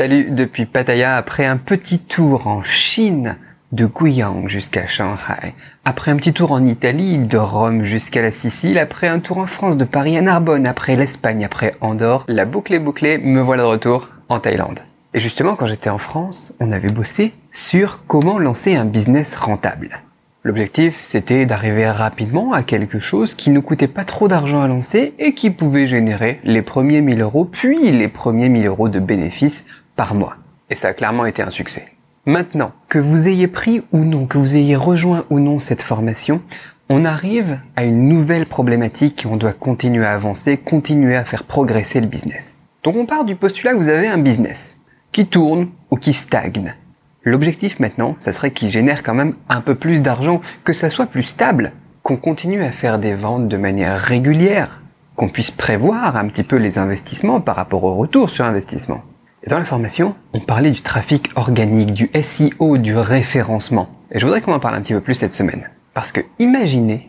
Salut depuis Pattaya après un petit tour en Chine de Guiyang jusqu'à Shanghai, après un petit tour en Italie de Rome jusqu'à la Sicile, après un tour en France de Paris à Narbonne, après l'Espagne, après Andorre, la boucle est bouclée, me voilà de retour en Thaïlande. Et justement quand j'étais en France, on avait bossé sur comment lancer un business rentable. L'objectif, c'était d'arriver rapidement à quelque chose qui ne coûtait pas trop d'argent à lancer et qui pouvait générer les premiers 1000 euros, puis les premiers 1000 euros de bénéfices par mois. Et ça a clairement été un succès. Maintenant, que vous ayez pris ou non, que vous ayez rejoint ou non cette formation, on arrive à une nouvelle problématique et on doit continuer à avancer, continuer à faire progresser le business. Donc on part du postulat que vous avez un business qui tourne ou qui stagne. L'objectif maintenant, ça serait qu'il génère quand même un peu plus d'argent, que ça soit plus stable, qu'on continue à faire des ventes de manière régulière, qu'on puisse prévoir un petit peu les investissements par rapport au retour sur investissement. Dans la formation, on parlait du trafic organique, du SEO, du référencement. Et je voudrais qu'on en parle un petit peu plus cette semaine. Parce que imaginez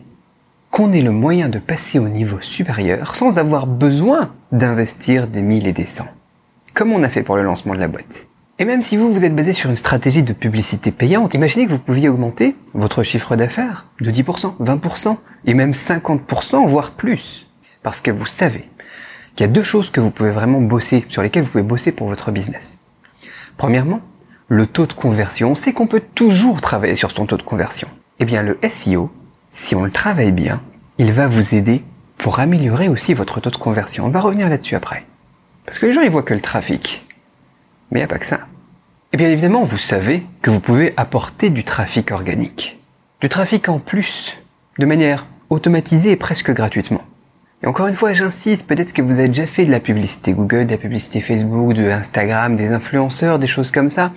qu'on ait le moyen de passer au niveau supérieur sans avoir besoin d'investir des mille et des cents. Comme on a fait pour le lancement de la boîte. Et même si vous, vous êtes basé sur une stratégie de publicité payante, imaginez que vous pouviez augmenter votre chiffre d'affaires de 10%, 20% et même 50%, voire plus. Parce que vous savez qu'il y a deux choses que vous pouvez vraiment bosser, sur lesquelles vous pouvez bosser pour votre business. Premièrement, le taux de conversion. On sait qu'on peut toujours travailler sur son taux de conversion. Eh bien, le SEO, si on le travaille bien, il va vous aider pour améliorer aussi votre taux de conversion. On va revenir là-dessus après. Parce que les gens, ils voient que le trafic. Mais il n'y a pas que ça. Et bien évidemment, vous savez que vous pouvez apporter du trafic organique. Du trafic en plus, de manière automatisée et presque gratuitement. Et encore une fois, j'insiste, peut-être que vous avez déjà fait de la publicité Google, de la publicité Facebook, de Instagram, des influenceurs, des choses comme ça.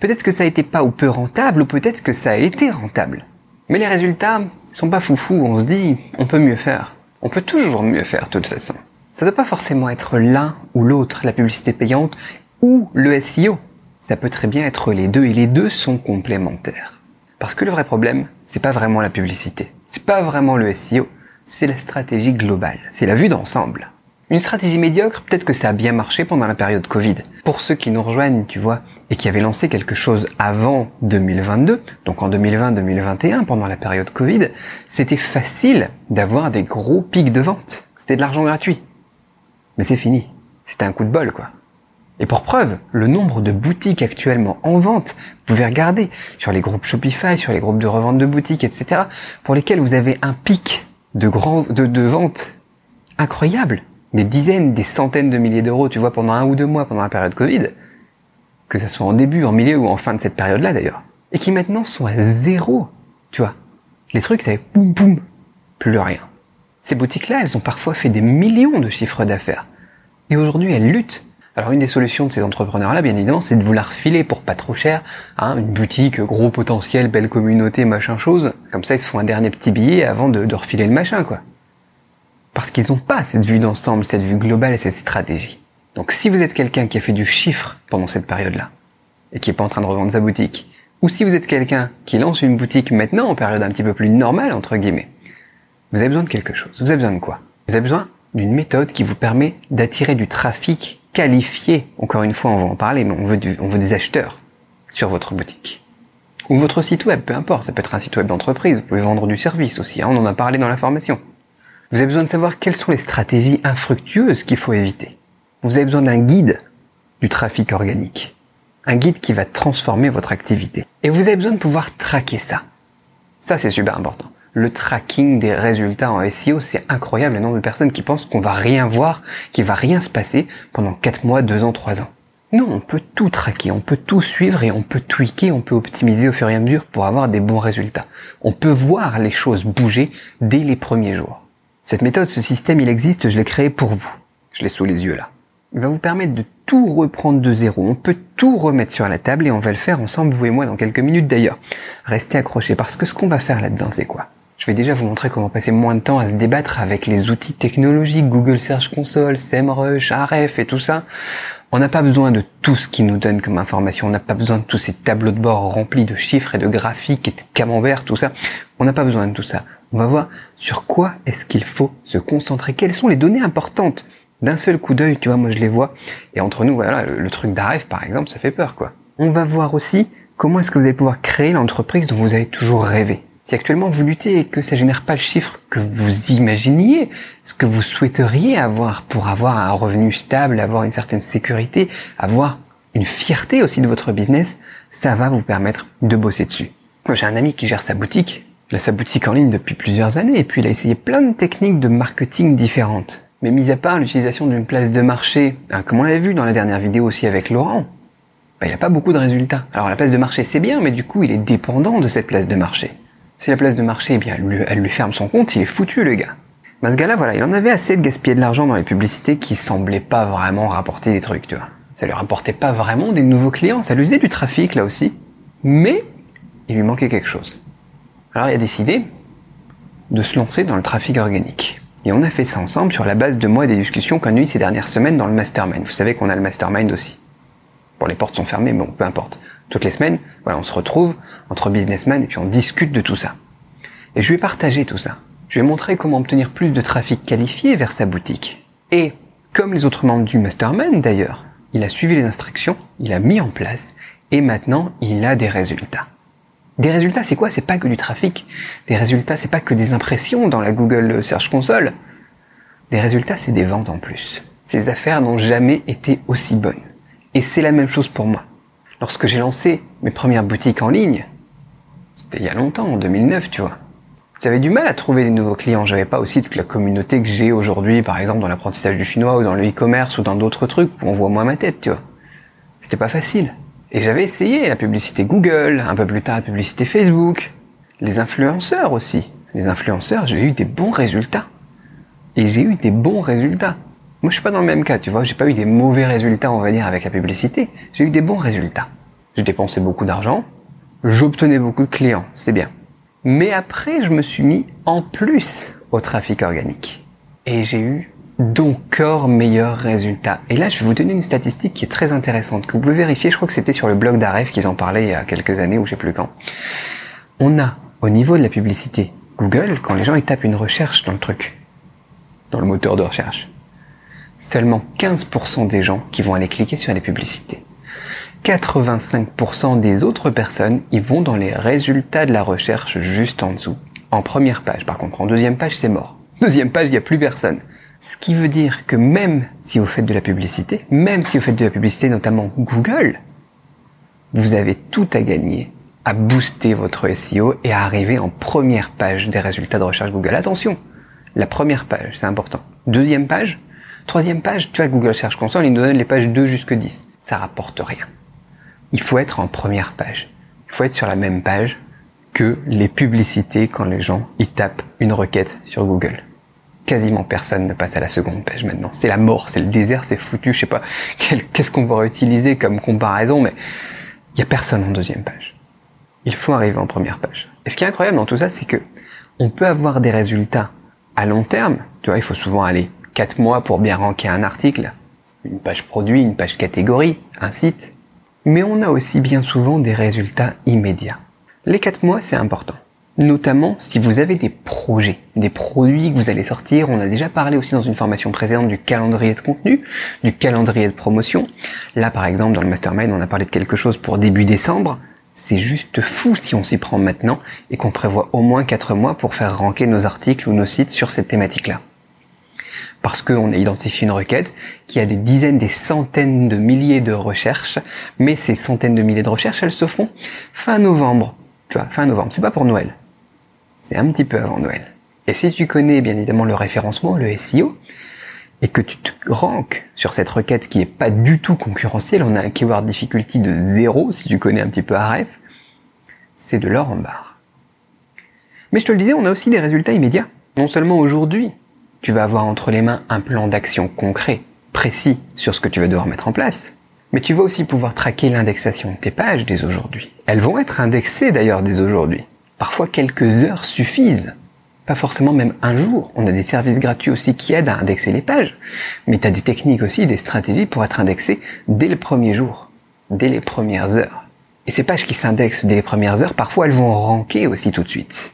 Peut-être que ça a été pas ou peu rentable, ou peut-être que ça a été rentable. Mais les résultats sont pas foufous, on se dit, on peut mieux faire. On peut toujours mieux faire, de toute façon. Ça ne doit pas forcément être l'un ou l'autre, la publicité payante ou le SEO. Ça peut très bien être les deux et les deux sont complémentaires. Parce que le vrai problème, c'est pas vraiment la publicité. C'est pas vraiment le SEO. C'est la stratégie globale. C'est la vue d'ensemble. Une stratégie médiocre, peut-être que ça a bien marché pendant la période Covid. Pour ceux qui nous rejoignent, tu vois, et qui avaient lancé quelque chose avant 2022, donc en 2020-2021, pendant la période Covid, c'était facile d'avoir des gros pics de vente. C'était de l'argent gratuit. Mais c'est fini. C'était un coup de bol, quoi. Et pour preuve, le nombre de boutiques actuellement en vente, vous pouvez regarder sur les groupes Shopify, sur les groupes de revente de boutiques, etc., pour lesquels vous avez un pic de, grand, de, de vente incroyable, des dizaines, des centaines de milliers d'euros, tu vois, pendant un ou deux mois, pendant la période Covid, que ce soit en début, en milieu ou en fin de cette période-là d'ailleurs, et qui maintenant sont à zéro, tu vois. Les trucs, c'est boum boum, plus rien. Ces boutiques-là, elles ont parfois fait des millions de chiffres d'affaires. Et aujourd'hui, elles luttent alors une des solutions de ces entrepreneurs-là, bien évidemment, c'est de vous la refiler pour pas trop cher, hein, une boutique, gros potentiel, belle communauté, machin chose. Comme ça, ils se font un dernier petit billet avant de, refiler le machin, quoi. Parce qu'ils n'ont pas cette vue d'ensemble, cette vue globale et cette stratégie. Donc si vous êtes quelqu'un qui a fait du chiffre pendant cette période-là, et qui est pas en train de revendre sa boutique, ou si vous êtes quelqu'un qui lance une boutique maintenant en période un petit peu plus normale, entre guillemets, vous avez besoin de quelque chose. Vous avez besoin de quoi? Vous avez besoin d'une méthode qui vous permet d'attirer du trafic qualifié. Encore une fois, on va en parler, mais on veut, on veut des acheteurs sur votre boutique. Ou votre site web, peu importe, ça peut être un site web d'entreprise, vous pouvez vendre du service aussi, hein, on en a parlé dans la formation. Vous avez besoin de savoir quelles sont les stratégies infructueuses qu'il faut éviter. Vous avez besoin d'un guide du trafic organique. Un guide qui va transformer votre activité. Et vous avez besoin de pouvoir traquer ça. Ça, c'est super important le tracking des résultats en SEO, c'est incroyable le nombre de personnes qui pensent qu'on va rien voir, qu'il va rien se passer pendant 4 mois, 2 ans, 3 ans. Non, on peut tout traquer, on peut tout suivre et on peut tweaker, on peut optimiser au fur et à mesure pour avoir des bons résultats. On peut voir les choses bouger dès les premiers jours. Cette méthode, ce système, il existe, je l'ai créé pour vous. Je l'ai sous les yeux là. Il va vous permettre de tout reprendre de zéro. On peut tout remettre sur la table et on va le faire ensemble, vous et moi, dans quelques minutes d'ailleurs. Restez accrochés parce que ce qu'on va faire là-dedans, c'est quoi? Je vais déjà vous montrer comment passer moins de temps à se débattre avec les outils technologiques, Google Search Console, SEMrush, Ahref et tout ça. On n'a pas besoin de tout ce qui nous donne comme information. On n'a pas besoin de tous ces tableaux de bord remplis de chiffres et de graphiques et de camembert, tout ça. On n'a pas besoin de tout ça. On va voir sur quoi est-ce qu'il faut se concentrer. Quelles sont les données importantes? D'un seul coup d'œil, tu vois, moi je les vois. Et entre nous, voilà, le, le truc d'Aref, par exemple, ça fait peur, quoi. On va voir aussi comment est-ce que vous allez pouvoir créer l'entreprise dont vous avez toujours rêvé. Si actuellement vous luttez et que ça génère pas le chiffre que vous imaginiez, ce que vous souhaiteriez avoir pour avoir un revenu stable, avoir une certaine sécurité, avoir une fierté aussi de votre business, ça va vous permettre de bosser dessus. Moi j'ai un ami qui gère sa boutique, il a sa boutique en ligne depuis plusieurs années et puis il a essayé plein de techniques de marketing différentes. Mais mis à part l'utilisation d'une place de marché, hein, comme on l'avait vu dans la dernière vidéo aussi avec Laurent, bah, il n'a pas beaucoup de résultats. Alors la place de marché c'est bien, mais du coup il est dépendant de cette place de marché. Si la place de marché, eh bien, elle lui, ferme son compte, il est foutu, le gars. Mais ce gars-là, voilà, il en avait assez de gaspiller de l'argent dans les publicités qui semblaient pas vraiment rapporter des trucs, tu vois. Ça lui rapportait pas vraiment des nouveaux clients, ça lui faisait du trafic, là aussi. Mais, il lui manquait quelque chose. Alors, il a décidé de se lancer dans le trafic organique. Et on a fait ça ensemble sur la base de moi et des discussions qu'on a eues ces dernières semaines dans le mastermind. Vous savez qu'on a le mastermind aussi. Bon, les portes sont fermées, bon, peu importe toutes les semaines, voilà, on se retrouve entre businessmen et puis on discute de tout ça. Et je vais partager tout ça. Je vais montrer comment obtenir plus de trafic qualifié vers sa boutique. Et, comme les autres membres du Mastermind d'ailleurs, il a suivi les instructions, il a mis en place, et maintenant il a des résultats. Des résultats, c'est quoi? C'est pas que du trafic. Des résultats, c'est pas que des impressions dans la Google Search Console. Des résultats, c'est des ventes en plus. Ces affaires n'ont jamais été aussi bonnes. Et c'est la même chose pour moi. Lorsque j'ai lancé mes premières boutiques en ligne, c'était il y a longtemps, en 2009, tu vois. J'avais du mal à trouver des nouveaux clients. J'avais pas aussi toute la communauté que j'ai aujourd'hui, par exemple dans l'apprentissage du chinois ou dans le e-commerce ou dans d'autres trucs où on voit moins ma tête, tu vois. C'était pas facile. Et j'avais essayé la publicité Google, un peu plus tard la publicité Facebook, les influenceurs aussi. Les influenceurs, j'ai eu des bons résultats. Et j'ai eu des bons résultats. Moi, je suis pas dans le même cas, tu vois. J'ai pas eu des mauvais résultats, on va dire, avec la publicité. J'ai eu des bons résultats. J'ai dépensé beaucoup d'argent. J'obtenais beaucoup de clients. C'est bien. Mais après, je me suis mis en plus au trafic organique. Et j'ai eu d'encore meilleurs résultats. Et là, je vais vous donner une statistique qui est très intéressante, que vous pouvez vérifier. Je crois que c'était sur le blog d'Aref qu'ils en parlaient il y a quelques années, ou je sais plus quand. On a, au niveau de la publicité, Google, quand les gens tapent une recherche dans le truc, dans le moteur de recherche, seulement 15% des gens qui vont aller cliquer sur les publicités. 85% des autres personnes, ils vont dans les résultats de la recherche juste en dessous. En première page, par contre, en deuxième page, c'est mort. Deuxième page, il n'y a plus personne. Ce qui veut dire que même si vous faites de la publicité, même si vous faites de la publicité, notamment Google, vous avez tout à gagner à booster votre SEO et à arriver en première page des résultats de recherche Google. Attention, la première page, c'est important. Deuxième page, Troisième page, tu vois, Google Search Console, il nous donne les pages 2 jusque 10. Ça rapporte rien. Il faut être en première page. Il faut être sur la même page que les publicités quand les gens y tapent une requête sur Google. Quasiment personne ne passe à la seconde page maintenant. C'est la mort, c'est le désert, c'est foutu. Je sais pas qu'est-ce qu'on va utiliser comme comparaison, mais il y a personne en deuxième page. Il faut arriver en première page. Et ce qui est incroyable dans tout ça, c'est que on peut avoir des résultats à long terme. Tu vois, il faut souvent aller 4 mois pour bien ranker un article, une page produit, une page catégorie, un site. Mais on a aussi bien souvent des résultats immédiats. Les 4 mois, c'est important. Notamment si vous avez des projets, des produits que vous allez sortir. On a déjà parlé aussi dans une formation précédente du calendrier de contenu, du calendrier de promotion. Là, par exemple, dans le mastermind, on a parlé de quelque chose pour début décembre. C'est juste fou si on s'y prend maintenant et qu'on prévoit au moins 4 mois pour faire ranker nos articles ou nos sites sur cette thématique-là parce qu'on a identifié une requête qui a des dizaines, des centaines de milliers de recherches, mais ces centaines de milliers de recherches, elles se font fin novembre. Tu vois, fin novembre. C'est pas pour Noël. C'est un petit peu avant Noël. Et si tu connais bien évidemment le référencement, le SEO, et que tu te ranques sur cette requête qui est pas du tout concurrentielle, on a un keyword difficulty de zéro, si tu connais un petit peu Aref, c'est de l'or en barre. Mais je te le disais, on a aussi des résultats immédiats. Non seulement aujourd'hui, tu vas avoir entre les mains un plan d'action concret, précis sur ce que tu vas devoir mettre en place. Mais tu vas aussi pouvoir traquer l'indexation de tes pages dès aujourd'hui. Elles vont être indexées d'ailleurs dès aujourd'hui. Parfois quelques heures suffisent. Pas forcément même un jour. On a des services gratuits aussi qui aident à indexer les pages. Mais tu as des techniques aussi, des stratégies pour être indexé dès le premier jour, dès les premières heures. Et ces pages qui s'indexent dès les premières heures, parfois elles vont ranker aussi tout de suite.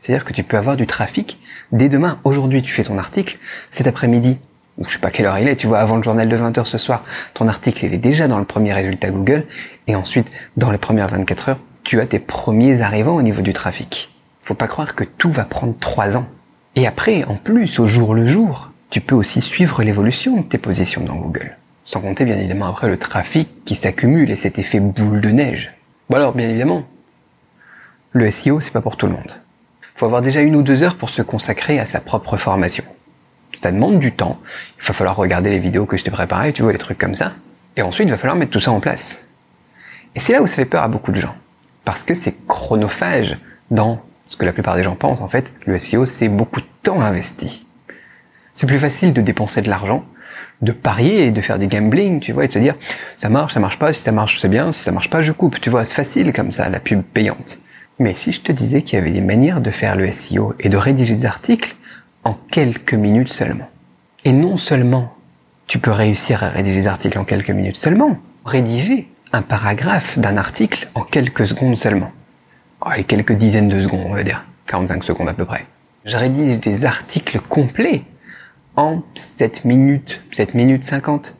C'est-à-dire que tu peux avoir du trafic dès demain. Aujourd'hui, tu fais ton article. Cet après-midi, ou je sais pas quelle heure il est, tu vois, avant le journal de 20h ce soir, ton article il est déjà dans le premier résultat Google, et ensuite, dans les premières 24 heures, tu as tes premiers arrivants au niveau du trafic. Faut pas croire que tout va prendre 3 ans. Et après, en plus, au jour le jour, tu peux aussi suivre l'évolution de tes positions dans Google. Sans compter bien évidemment après le trafic qui s'accumule et cet effet boule de neige. Bon alors, bien évidemment, le SEO, c'est pas pour tout le monde. Faut avoir déjà une ou deux heures pour se consacrer à sa propre formation. Ça demande du temps. Il va falloir regarder les vidéos que je t'ai préparées, tu vois, les trucs comme ça. Et ensuite, il va falloir mettre tout ça en place. Et c'est là où ça fait peur à beaucoup de gens. Parce que c'est chronophage dans ce que la plupart des gens pensent. En fait, le SEO, c'est beaucoup de temps investi. C'est plus facile de dépenser de l'argent, de parier et de faire du gambling, tu vois, et de se dire, ça marche, ça marche pas, si ça marche, c'est bien, si ça marche pas, je coupe, tu vois, c'est facile comme ça, la pub payante. Mais si je te disais qu'il y avait des manières de faire le SEO et de rédiger des articles en quelques minutes seulement. Et non seulement tu peux réussir à rédiger des articles en quelques minutes seulement, rédiger un paragraphe d'un article en quelques secondes seulement. Oh, et quelques dizaines de secondes, on va dire. 45 secondes à peu près. Je rédige des articles complets en 7 minutes, 7 minutes 50.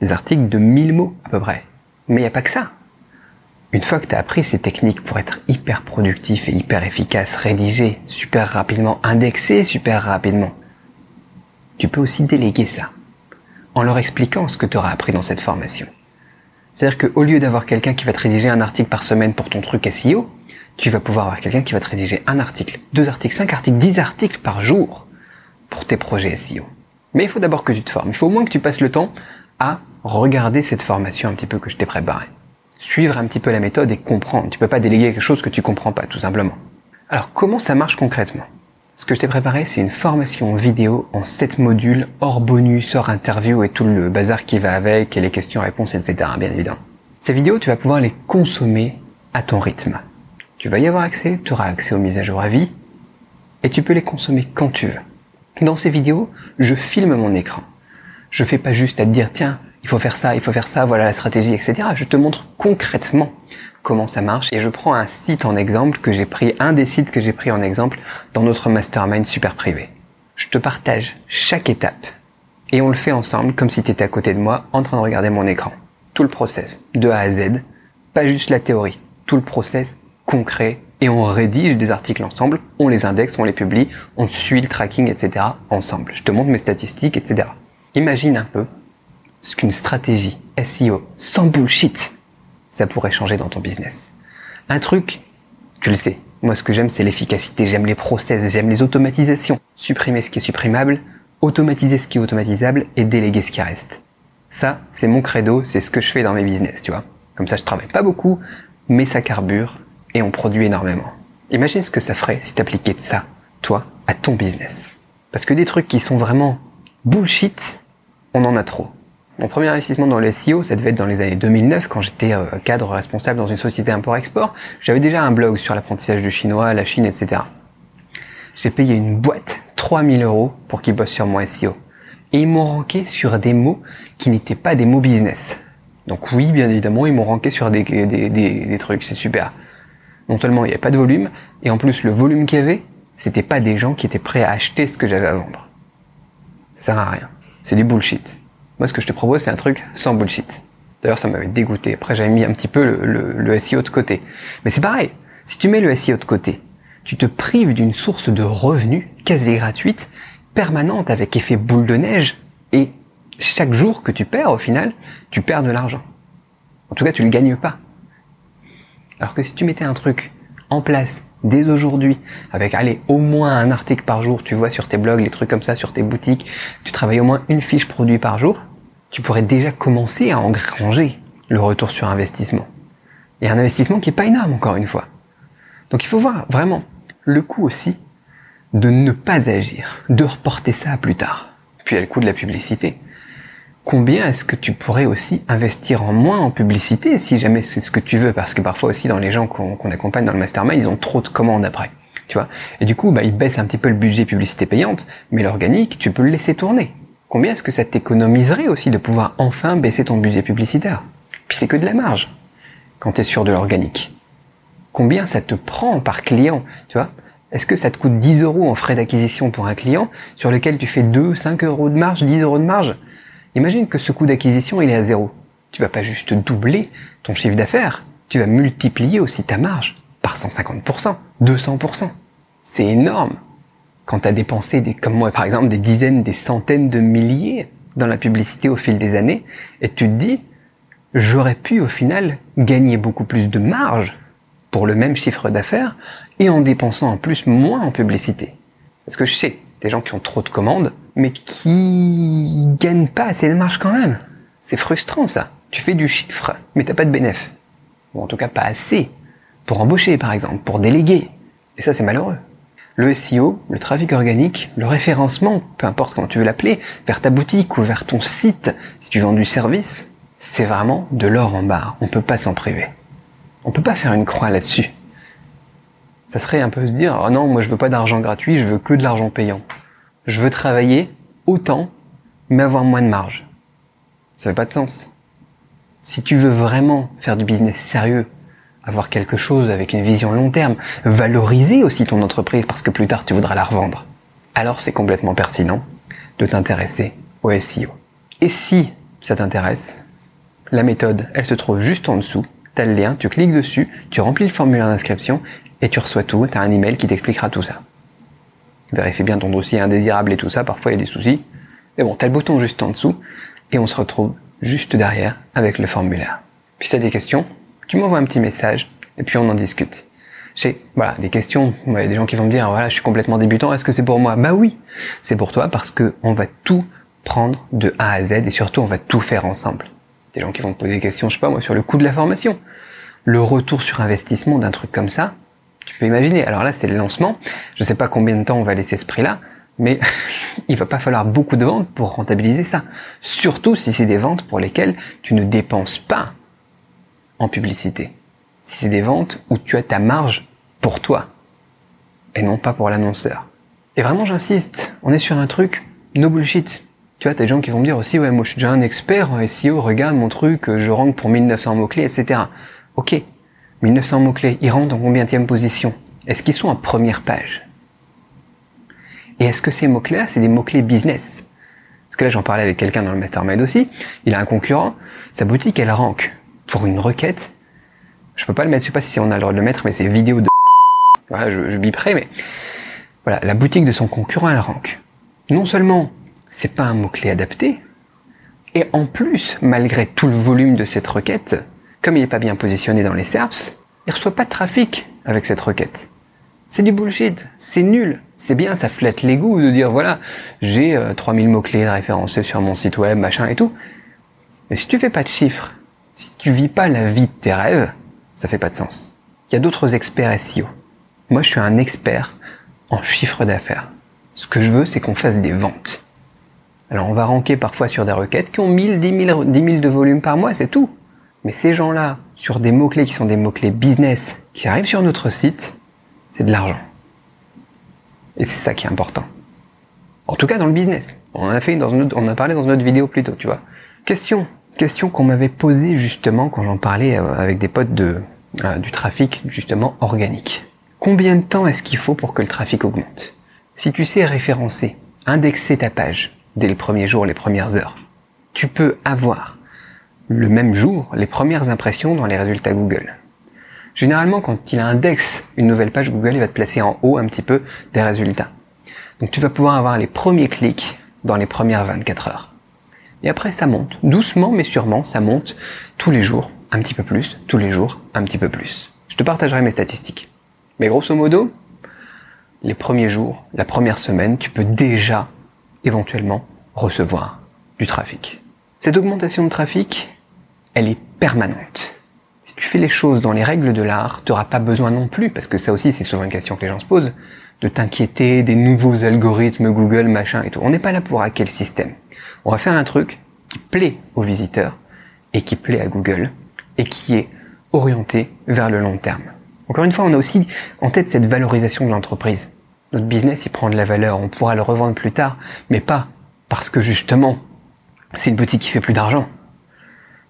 Des articles de 1000 mots à peu près. Mais il n'y a pas que ça. Une fois que tu as appris ces techniques pour être hyper productif et hyper efficace, rédiger super rapidement, indexer super rapidement, tu peux aussi déléguer ça en leur expliquant ce que tu auras appris dans cette formation. C'est-à-dire qu'au lieu d'avoir quelqu'un qui va te rédiger un article par semaine pour ton truc SEO, tu vas pouvoir avoir quelqu'un qui va te rédiger un article, deux articles, cinq articles, dix articles par jour pour tes projets SEO. Mais il faut d'abord que tu te formes. Il faut au moins que tu passes le temps à regarder cette formation un petit peu que je t'ai préparée suivre un petit peu la méthode et comprendre. Tu peux pas déléguer quelque chose que tu comprends pas, tout simplement. Alors, comment ça marche concrètement? Ce que je t'ai préparé, c'est une formation vidéo en 7 modules, hors bonus, hors interview et tout le bazar qui va avec, et les questions-réponses, etc., bien évidemment. Ces vidéos, tu vas pouvoir les consommer à ton rythme. Tu vas y avoir accès, tu auras accès aux mises à jour à vie, et tu peux les consommer quand tu veux. Dans ces vidéos, je filme mon écran. Je fais pas juste à te dire, tiens, il faut faire ça, il faut faire ça, voilà la stratégie, etc. Je te montre concrètement comment ça marche et je prends un site en exemple que j'ai pris, un des sites que j'ai pris en exemple dans notre mastermind super privé. Je te partage chaque étape et on le fait ensemble comme si tu étais à côté de moi en train de regarder mon écran. Tout le process, de A à Z, pas juste la théorie, tout le process concret et on rédige des articles ensemble, on les indexe, on les publie, on suit le tracking, etc. ensemble. Je te montre mes statistiques, etc. Imagine un peu ce qu'une stratégie SEO sans bullshit, ça pourrait changer dans ton business. Un truc, tu le sais, moi ce que j'aime c'est l'efficacité, j'aime les process, j'aime les automatisations. Supprimer ce qui est supprimable, automatiser ce qui est automatisable et déléguer ce qui reste. Ça, c'est mon credo, c'est ce que je fais dans mes business, tu vois. Comme ça, je travaille pas beaucoup, mais ça carbure et on produit énormément. Imagine ce que ça ferait si t'appliquais de ça, toi, à ton business. Parce que des trucs qui sont vraiment bullshit, on en a trop. Mon premier investissement dans le SEO, ça devait être dans les années 2009, quand j'étais euh, cadre responsable dans une société import-export. J'avais déjà un blog sur l'apprentissage du chinois, la Chine, etc. J'ai payé une boîte 3000 euros pour qu'ils bossent sur mon SEO. Et ils m'ont ranké sur des mots qui n'étaient pas des mots business. Donc oui, bien évidemment, ils m'ont ranké sur des, des, des, trucs, c'est super. Non seulement il n'y avait pas de volume, et en plus le volume qu'il y avait, c'était pas des gens qui étaient prêts à acheter ce que j'avais à vendre. Ça sert à rien. C'est du bullshit. Moi, ce que je te propose, c'est un truc sans bullshit. D'ailleurs, ça m'avait dégoûté. Après, j'avais mis un petit peu le, le, SEO de côté. Mais c'est pareil. Si tu mets le SEO de côté, tu te prives d'une source de revenus quasi gratuite, permanente avec effet boule de neige, et chaque jour que tu perds, au final, tu perds de l'argent. En tout cas, tu ne le gagnes pas. Alors que si tu mettais un truc en place dès aujourd'hui, avec allez, au moins un article par jour, tu vois, sur tes blogs, les trucs comme ça, sur tes boutiques, tu travailles au moins une fiche produit par jour, tu pourrais déjà commencer à engranger le retour sur investissement. Et un investissement qui est pas énorme, encore une fois. Donc il faut voir vraiment le coût aussi de ne pas agir, de reporter ça à plus tard. Puis il y a le coût de la publicité. Combien est-ce que tu pourrais aussi investir en moins en publicité si jamais c'est ce que tu veux? Parce que parfois aussi dans les gens qu'on accompagne dans le mastermind, ils ont trop de commandes après. Tu vois? Et du coup, bah, ils baissent un petit peu le budget publicité payante, mais l'organique, tu peux le laisser tourner. Combien est-ce que ça t'économiserait aussi de pouvoir enfin baisser ton budget publicitaire? Puis c'est que de la marge quand tu es sur de l'organique. Combien ça te prend par client Tu vois? Est-ce que ça te coûte 10 euros en frais d'acquisition pour un client sur lequel tu fais 2, 5 euros de marge, 10 euros de marge? Imagine que ce coût d'acquisition il est à zéro. Tu vas pas juste doubler ton chiffre d'affaires, tu vas multiplier aussi ta marge par 150%, 200%. C'est énorme. Quand tu as dépensé, comme moi par exemple, des dizaines, des centaines de milliers dans la publicité au fil des années, et tu te dis, j'aurais pu au final gagner beaucoup plus de marge pour le même chiffre d'affaires et en dépensant en plus moins en publicité. Parce que je sais, des gens qui ont trop de commandes, mais qui gagnent pas assez de marge quand même. C'est frustrant ça. Tu fais du chiffre, mais t'as pas de bénéfice. Ou en tout cas pas assez. Pour embaucher par exemple, pour déléguer. Et ça c'est malheureux. Le SEO, le trafic organique, le référencement, peu importe comment tu veux l'appeler, vers ta boutique ou vers ton site, si tu vends du service, c'est vraiment de l'or en barre. On peut pas s'en priver. On peut pas faire une croix là-dessus. Ça serait un peu se dire, oh non, moi je veux pas d'argent gratuit, je veux que de l'argent payant. Je veux travailler autant, mais avoir moins de marge. Ça fait pas de sens. Si tu veux vraiment faire du business sérieux, avoir quelque chose avec une vision long terme, valoriser aussi ton entreprise parce que plus tard tu voudras la revendre, alors c'est complètement pertinent de t'intéresser au SEO. Et si ça t'intéresse, la méthode, elle se trouve juste en dessous tu le lien, tu cliques dessus, tu remplis le formulaire d'inscription et tu reçois tout, tu as un email qui t'expliquera tout ça. Vérifie bien ton dossier indésirable et tout ça, parfois il y a des soucis. Mais bon, tu as le bouton juste en dessous et on se retrouve juste derrière avec le formulaire. Puis si tu as des questions, tu m'envoies un petit message et puis on en discute. J'ai voilà, des questions, il y a des gens qui vont me dire voilà, je suis complètement débutant, est-ce que c'est pour moi? Bah oui, c'est pour toi parce que on va tout prendre de A à Z et surtout on va tout faire ensemble. Des gens qui vont me poser des questions, je sais pas moi, sur le coût de la formation. Le retour sur investissement d'un truc comme ça, tu peux imaginer. Alors là, c'est le lancement. Je sais pas combien de temps on va laisser ce prix-là, mais il va pas falloir beaucoup de ventes pour rentabiliser ça. Surtout si c'est des ventes pour lesquelles tu ne dépenses pas en publicité. Si c'est des ventes où tu as ta marge pour toi et non pas pour l'annonceur. Et vraiment, j'insiste, on est sur un truc no bullshit. Tu vois, t'as des gens qui vont me dire aussi, ouais, moi je suis déjà un expert en SEO, regarde mon truc, je rank pour 1900 mots-clés, etc. Ok, 1900 mots-clés, ils rentrent en combien position? Est-ce qu'ils sont en première page? Et est-ce que ces mots-clés-là, c'est des mots-clés business? Parce que là, j'en parlais avec quelqu'un dans le mastermind aussi, il a un concurrent, sa boutique, elle rank pour une requête. Je peux pas le mettre, je sais pas si on a le droit de le mettre, mais c'est vidéo de... Voilà, je, je biperai, mais... Voilà, la boutique de son concurrent, elle rank. Non seulement c'est pas un mot-clé adapté. Et en plus, malgré tout le volume de cette requête, comme il n'est pas bien positionné dans les SERPs, il reçoit pas de trafic avec cette requête. C'est du bullshit, c'est nul. C'est bien, ça flatte les goûts de dire voilà, j'ai 3000 euh, mots-clés référencés sur mon site web, machin et tout. Mais si tu fais pas de chiffres, si tu vis pas la vie de tes rêves, ça fait pas de sens. Il y a d'autres experts SEO. Moi, je suis un expert en chiffre d'affaires. Ce que je veux, c'est qu'on fasse des ventes. Alors on va ranker parfois sur des requêtes qui ont 1000, 10 000, 10 000 de volume par mois, c'est tout. Mais ces gens-là, sur des mots-clés qui sont des mots-clés business, qui arrivent sur notre site, c'est de l'argent. Et c'est ça qui est important. En tout cas dans le business. On en a parlé dans une autre vidéo plus tôt, tu vois. Question. Question qu'on m'avait posée justement quand j'en parlais euh, avec des potes de, euh, du trafic justement organique. Combien de temps est-ce qu'il faut pour que le trafic augmente? Si tu sais référencer, indexer ta page, dès les premiers jours, les premières heures. Tu peux avoir le même jour les premières impressions dans les résultats Google. Généralement, quand il indexe une nouvelle page Google, il va te placer en haut un petit peu des résultats. Donc tu vas pouvoir avoir les premiers clics dans les premières 24 heures. Et après, ça monte. Doucement mais sûrement, ça monte tous les jours, un petit peu plus, tous les jours, un petit peu plus. Je te partagerai mes statistiques. Mais grosso modo, les premiers jours, la première semaine, tu peux déjà éventuellement recevoir du trafic. Cette augmentation de trafic, elle est permanente. Si tu fais les choses dans les règles de l'art, tu n'auras pas besoin non plus, parce que ça aussi c'est souvent une question que les gens se posent, de t'inquiéter des nouveaux algorithmes Google, machin et tout. On n'est pas là pour hacker le système. On va faire un truc qui plaît aux visiteurs et qui plaît à Google et qui est orienté vers le long terme. Encore une fois, on a aussi en tête cette valorisation de l'entreprise notre business il prend de la valeur, on pourra le revendre plus tard, mais pas parce que justement c'est une boutique qui fait plus d'argent,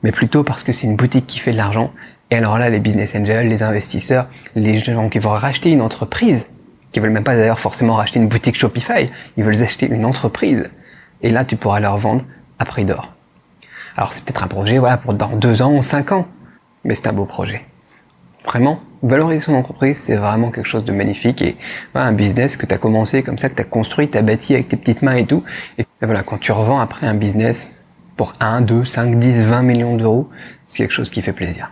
mais plutôt parce que c'est une boutique qui fait de l'argent. Et alors là, les business angels, les investisseurs, les gens qui vont racheter une entreprise qui veulent même pas d'ailleurs forcément racheter une boutique Shopify, ils veulent acheter une entreprise. Et là, tu pourras leur vendre à prix d'or. Alors c'est peut-être un projet, voilà, pour dans deux ans ou cinq ans, mais c'est un beau projet. Vraiment, valoriser son entreprise, c'est vraiment quelque chose de magnifique et voilà, un business que tu as commencé comme ça, que tu as construit, tu as bâti avec tes petites mains et tout. Et, voilà, quand tu revends après un business pour 1, 2, 5, 10, 20 millions d'euros, c'est quelque chose qui fait plaisir.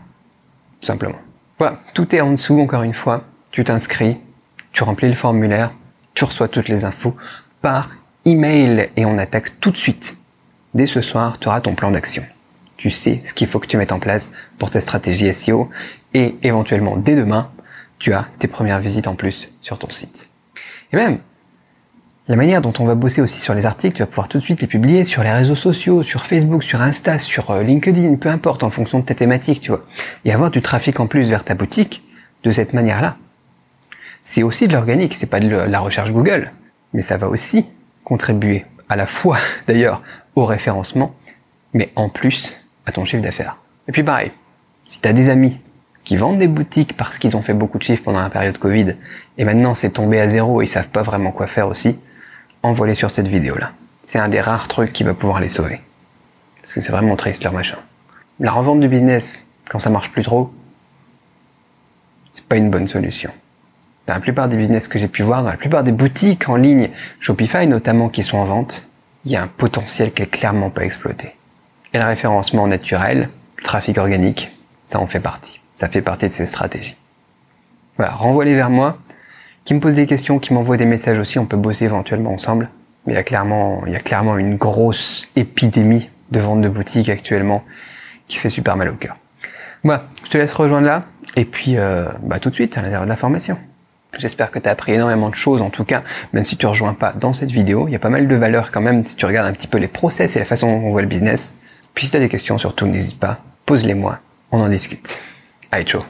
Simplement. Voilà, tout est en dessous, encore une fois. Tu t'inscris, tu remplis le formulaire, tu reçois toutes les infos par email et on attaque tout de suite. Dès ce soir, tu auras ton plan d'action. Tu sais ce qu'il faut que tu mettes en place pour ta stratégie SEO et éventuellement dès demain, tu as tes premières visites en plus sur ton site. Et même, la manière dont on va bosser aussi sur les articles, tu vas pouvoir tout de suite les publier sur les réseaux sociaux, sur Facebook, sur Insta, sur euh, LinkedIn, peu importe, en fonction de ta thématique, tu vois. Et avoir du trafic en plus vers ta boutique de cette manière-là. C'est aussi de l'organique, c'est pas de la recherche Google, mais ça va aussi contribuer à la fois d'ailleurs au référencement, mais en plus à ton chiffre d'affaires. Et puis pareil, si tu as des amis qui vendent des boutiques parce qu'ils ont fait beaucoup de chiffres pendant la période Covid, et maintenant c'est tombé à zéro et ils savent pas vraiment quoi faire aussi, envoie-les sur cette vidéo-là. C'est un des rares trucs qui va pouvoir les sauver. Parce que c'est vraiment triste leur machin. La revente du business, quand ça marche plus trop, c'est pas une bonne solution. Dans la plupart des business que j'ai pu voir, dans la plupart des boutiques en ligne, Shopify notamment, qui sont en vente, il y a un potentiel qui est clairement pas exploité. Et le référencement naturel, le trafic organique, ça en fait partie. Ça fait partie de ces stratégies. Voilà, renvoie-les vers moi, qui me posent des questions, qui m'envoient des messages aussi, on peut bosser éventuellement ensemble. Mais il y a clairement, il y a clairement une grosse épidémie de vente de boutiques actuellement qui fait super mal au cœur. Voilà, je te laisse rejoindre là, et puis euh, bah, tout de suite à l'intérieur de la formation. J'espère que tu as appris énormément de choses, en tout cas, même si tu rejoins pas dans cette vidéo. Il y a pas mal de valeurs quand même si tu regardes un petit peu les process et la façon dont on voit le business. Puis si tu as des questions, surtout n'hésite pas, pose-les moi, on en discute. Allez, ciao